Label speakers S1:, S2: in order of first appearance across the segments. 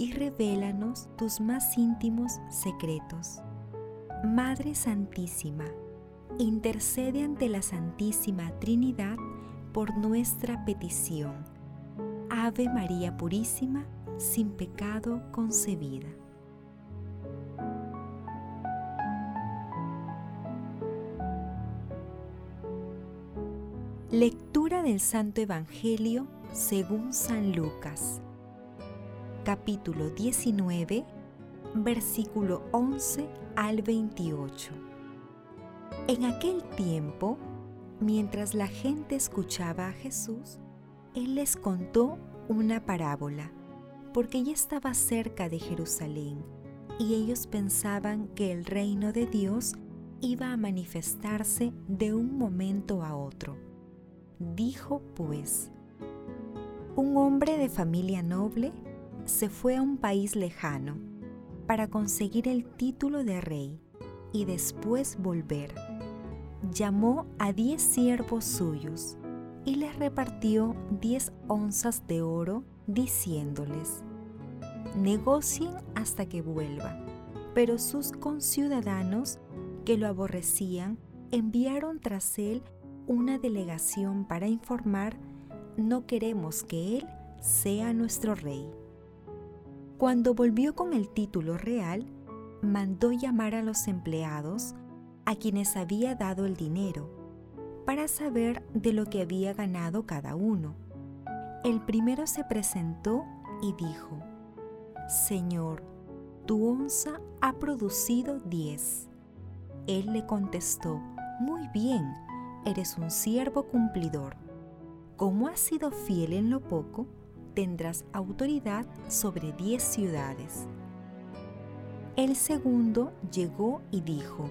S1: y revélanos tus más íntimos secretos. Madre Santísima, intercede ante la Santísima Trinidad por nuestra petición. Ave María Purísima, sin pecado concebida. Lectura del Santo Evangelio según San Lucas capítulo 19, versículo 11 al 28. En aquel tiempo, mientras la gente escuchaba a Jesús, Él les contó una parábola, porque ya estaba cerca de Jerusalén, y ellos pensaban que el reino de Dios iba a manifestarse de un momento a otro. Dijo pues, un hombre de familia noble se fue a un país lejano para conseguir el título de rey y después volver. Llamó a diez siervos suyos y les repartió diez onzas de oro, diciéndoles, negocien hasta que vuelva. Pero sus conciudadanos, que lo aborrecían, enviaron tras él una delegación para informar, no queremos que él sea nuestro rey. Cuando volvió con el título real, mandó llamar a los empleados a quienes había dado el dinero para saber de lo que había ganado cada uno. El primero se presentó y dijo, Señor, tu onza ha producido diez. Él le contestó, Muy bien, eres un siervo cumplidor. Como has sido fiel en lo poco, tendrás autoridad sobre diez ciudades. El segundo llegó y dijo,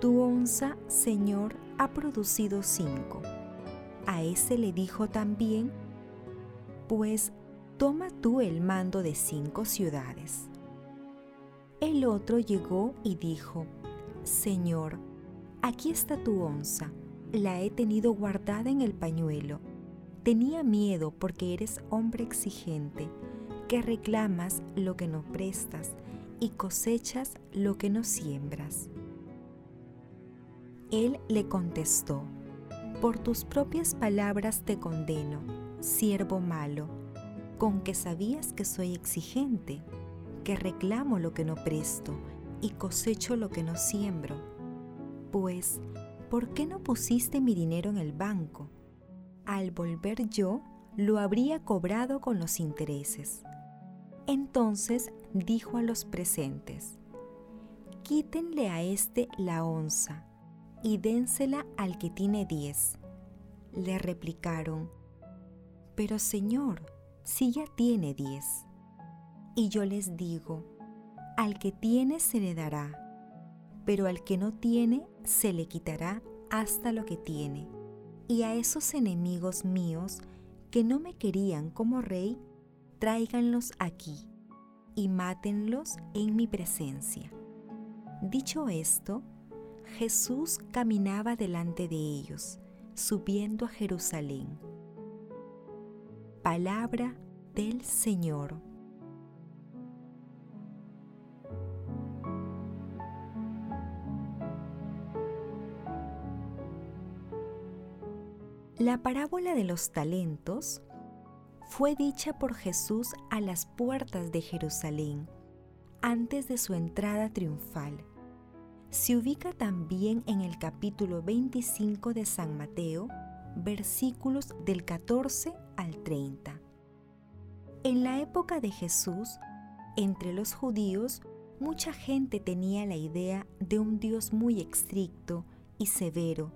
S1: Tu onza, Señor, ha producido cinco. A ese le dijo también, Pues toma tú el mando de cinco ciudades. El otro llegó y dijo, Señor, aquí está tu onza, la he tenido guardada en el pañuelo Tenía miedo porque eres hombre exigente, que reclamas lo que no prestas y cosechas lo que no siembras. Él le contestó, por tus propias palabras te condeno, siervo malo, con que sabías que soy exigente, que reclamo lo que no presto y cosecho lo que no siembro. Pues, ¿por qué no pusiste mi dinero en el banco? Al volver yo, lo habría cobrado con los intereses. Entonces dijo a los presentes, quítenle a éste la onza y dénsela al que tiene diez. Le replicaron, pero Señor, si ya tiene diez. Y yo les digo, al que tiene se le dará, pero al que no tiene se le quitará hasta lo que tiene y a esos enemigos míos que no me querían como rey, tráiganlos aquí y mátenlos en mi presencia. Dicho esto, Jesús caminaba delante de ellos, subiendo a Jerusalén. Palabra del Señor. La parábola de los talentos fue dicha por Jesús a las puertas de Jerusalén, antes de su entrada triunfal. Se ubica también en el capítulo 25 de San Mateo, versículos del 14 al 30. En la época de Jesús, entre los judíos, mucha gente tenía la idea de un Dios muy estricto y severo,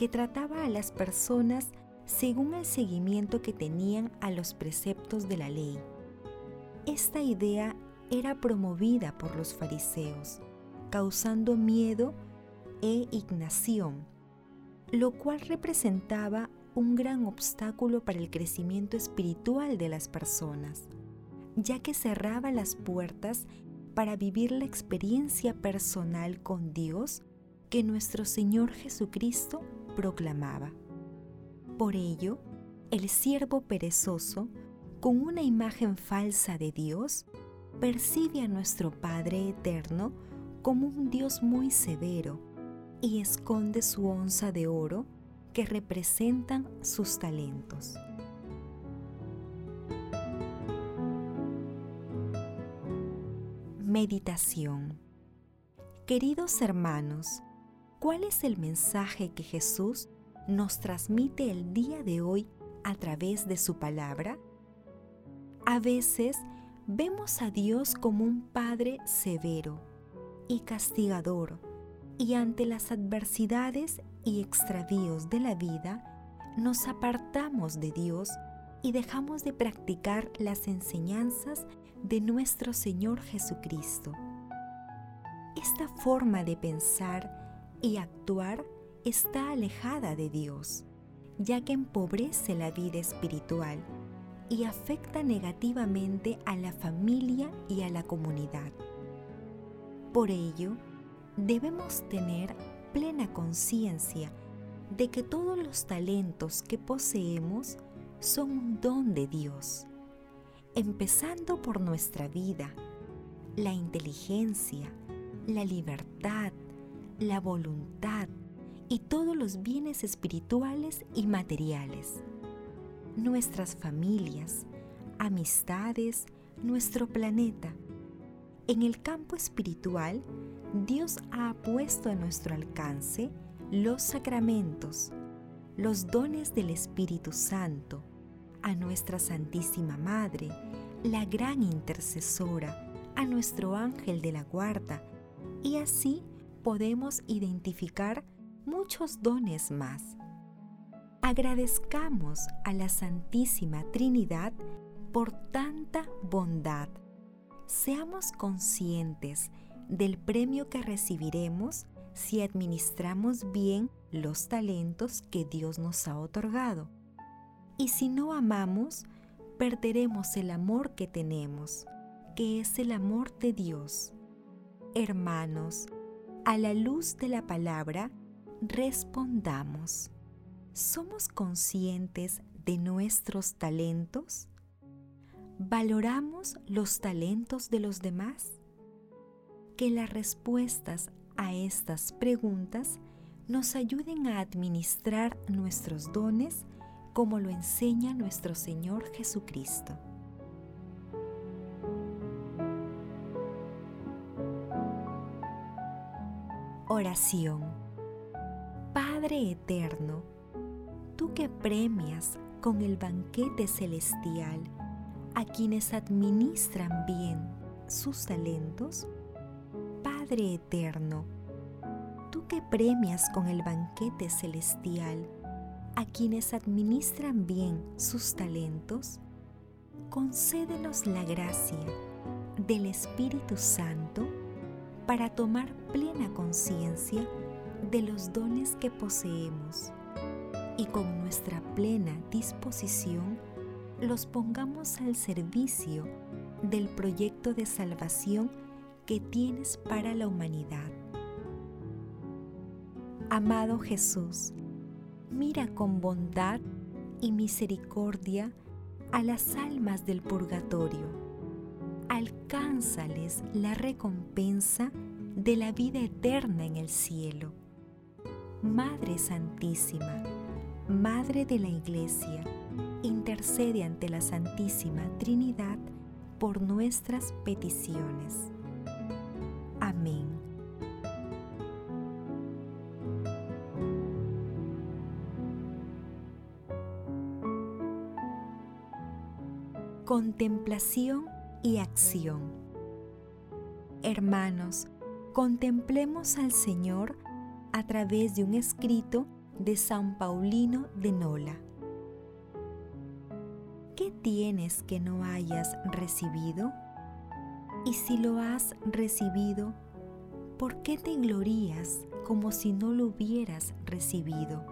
S1: que trataba a las personas según el seguimiento que tenían a los preceptos de la ley. Esta idea era promovida por los fariseos, causando miedo e ignación, lo cual representaba un gran obstáculo para el crecimiento espiritual de las personas, ya que cerraba las puertas para vivir la experiencia personal con Dios que nuestro Señor Jesucristo proclamaba. Por ello, el siervo perezoso, con una imagen falsa de Dios, percibe a nuestro Padre Eterno como un Dios muy severo y esconde su onza de oro que representan sus talentos. Meditación Queridos hermanos, ¿cuál es el mensaje que Jesús nos transmite el día de hoy a través de su palabra? A veces vemos a Dios como un Padre severo y castigador, y ante las adversidades y extravíos de la vida, nos apartamos de Dios y dejamos de practicar las enseñanzas de nuestro Señor Jesucristo. Esta forma de pensar y actuar está alejada de Dios, ya que empobrece la vida espiritual y afecta negativamente a la familia y a la comunidad. Por ello, debemos tener plena conciencia de que todos los talentos que poseemos son un don de Dios, empezando por nuestra vida, la inteligencia, la libertad, la voluntad y todos los bienes espirituales y materiales, nuestras familias, amistades, nuestro planeta. En el campo espiritual, Dios ha puesto a nuestro alcance los sacramentos, los dones del Espíritu Santo, a nuestra Santísima Madre, la gran intercesora, a nuestro ángel de la guarda, y así podemos identificar muchos dones más. Agradezcamos a la Santísima Trinidad por tanta bondad. Seamos conscientes del premio que recibiremos si administramos bien los talentos que Dios nos ha otorgado. Y si no amamos, perderemos el amor que tenemos, que es el amor de Dios. Hermanos, a la luz de la palabra, respondamos. ¿Somos conscientes de nuestros talentos? ¿Valoramos los talentos de los demás? que las respuestas a estas preguntas nos ayuden a administrar nuestros dones como lo enseña nuestro Señor Jesucristo. Oración. Padre Eterno, tú que premias con el banquete celestial a quienes administran bien sus talentos, Padre Eterno, tú que premias con el banquete celestial a quienes administran bien sus talentos, concédenos la gracia del Espíritu Santo para tomar plena conciencia de los dones que poseemos y con nuestra plena disposición los pongamos al servicio del proyecto de salvación que tienes para la humanidad. Amado Jesús, mira con bondad y misericordia a las almas del purgatorio. Alcánzales la recompensa de la vida eterna en el cielo. Madre Santísima, Madre de la Iglesia, intercede ante la Santísima Trinidad por nuestras peticiones. Amén. Contemplación y acción. Hermanos, contemplemos al Señor a través de un escrito de San Paulino de Nola. ¿Qué tienes que no hayas recibido? Y si lo has recibido, ¿por qué te glorías como si no lo hubieras recibido?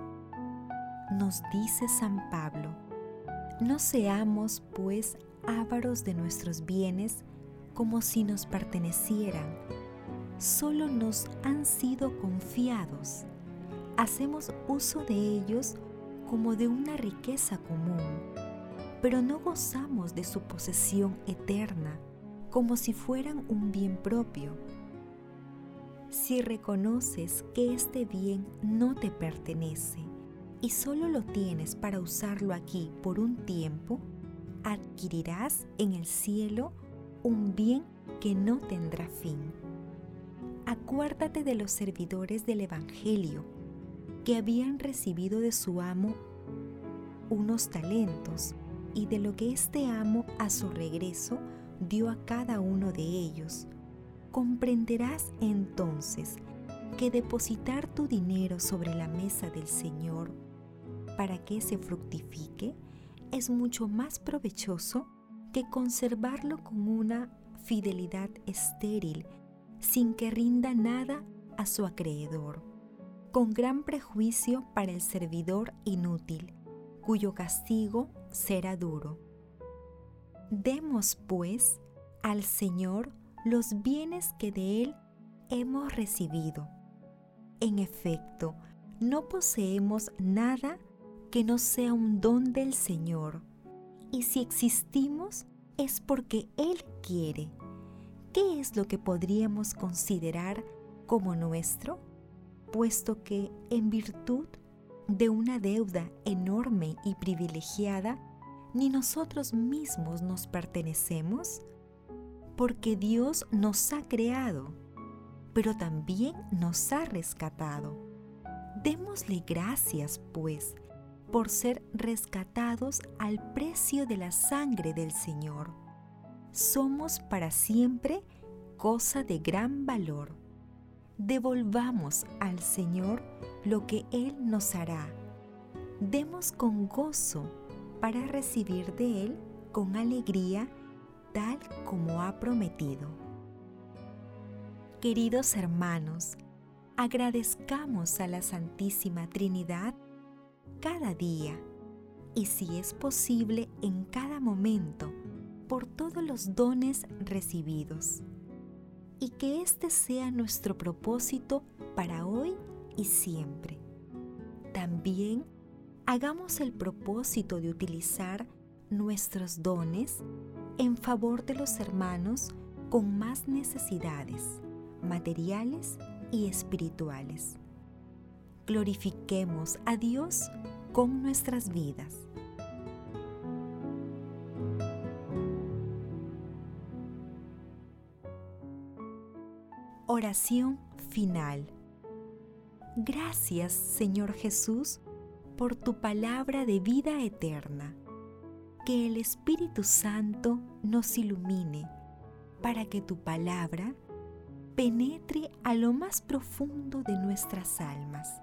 S1: Nos dice San Pablo, no seamos pues ávaros de nuestros bienes como si nos pertenecieran, solo nos han sido confiados. Hacemos uso de ellos como de una riqueza común, pero no gozamos de su posesión eterna como si fueran un bien propio. Si reconoces que este bien no te pertenece y solo lo tienes para usarlo aquí por un tiempo, adquirirás en el cielo un bien que no tendrá fin. Acuérdate de los servidores del Evangelio que habían recibido de su amo unos talentos y de lo que este amo a su regreso dio a cada uno de ellos. Comprenderás entonces que depositar tu dinero sobre la mesa del Señor para que se fructifique es mucho más provechoso que conservarlo con una fidelidad estéril sin que rinda nada a su acreedor, con gran prejuicio para el servidor inútil, cuyo castigo será duro. Demos, pues, al Señor los bienes que de Él hemos recibido. En efecto, no poseemos nada que no sea un don del Señor, y si existimos es porque Él quiere. ¿Qué es lo que podríamos considerar como nuestro? Puesto que, en virtud de una deuda enorme y privilegiada, ni nosotros mismos nos pertenecemos, porque Dios nos ha creado, pero también nos ha rescatado. Démosle gracias, pues, por ser rescatados al precio de la sangre del Señor. Somos para siempre cosa de gran valor. Devolvamos al Señor lo que Él nos hará. Demos con gozo para recibir de Él con alegría tal como ha prometido. Queridos hermanos, agradezcamos a la Santísima Trinidad cada día y si es posible en cada momento por todos los dones recibidos. Y que este sea nuestro propósito para hoy y siempre. También hagamos el propósito de utilizar nuestros dones en favor de los hermanos con más necesidades materiales y espirituales. Glorifiquemos a Dios con nuestras vidas. Oración final. Gracias, Señor Jesús, por tu palabra de vida eterna. Que el Espíritu Santo nos ilumine para que tu palabra penetre a lo más profundo de nuestras almas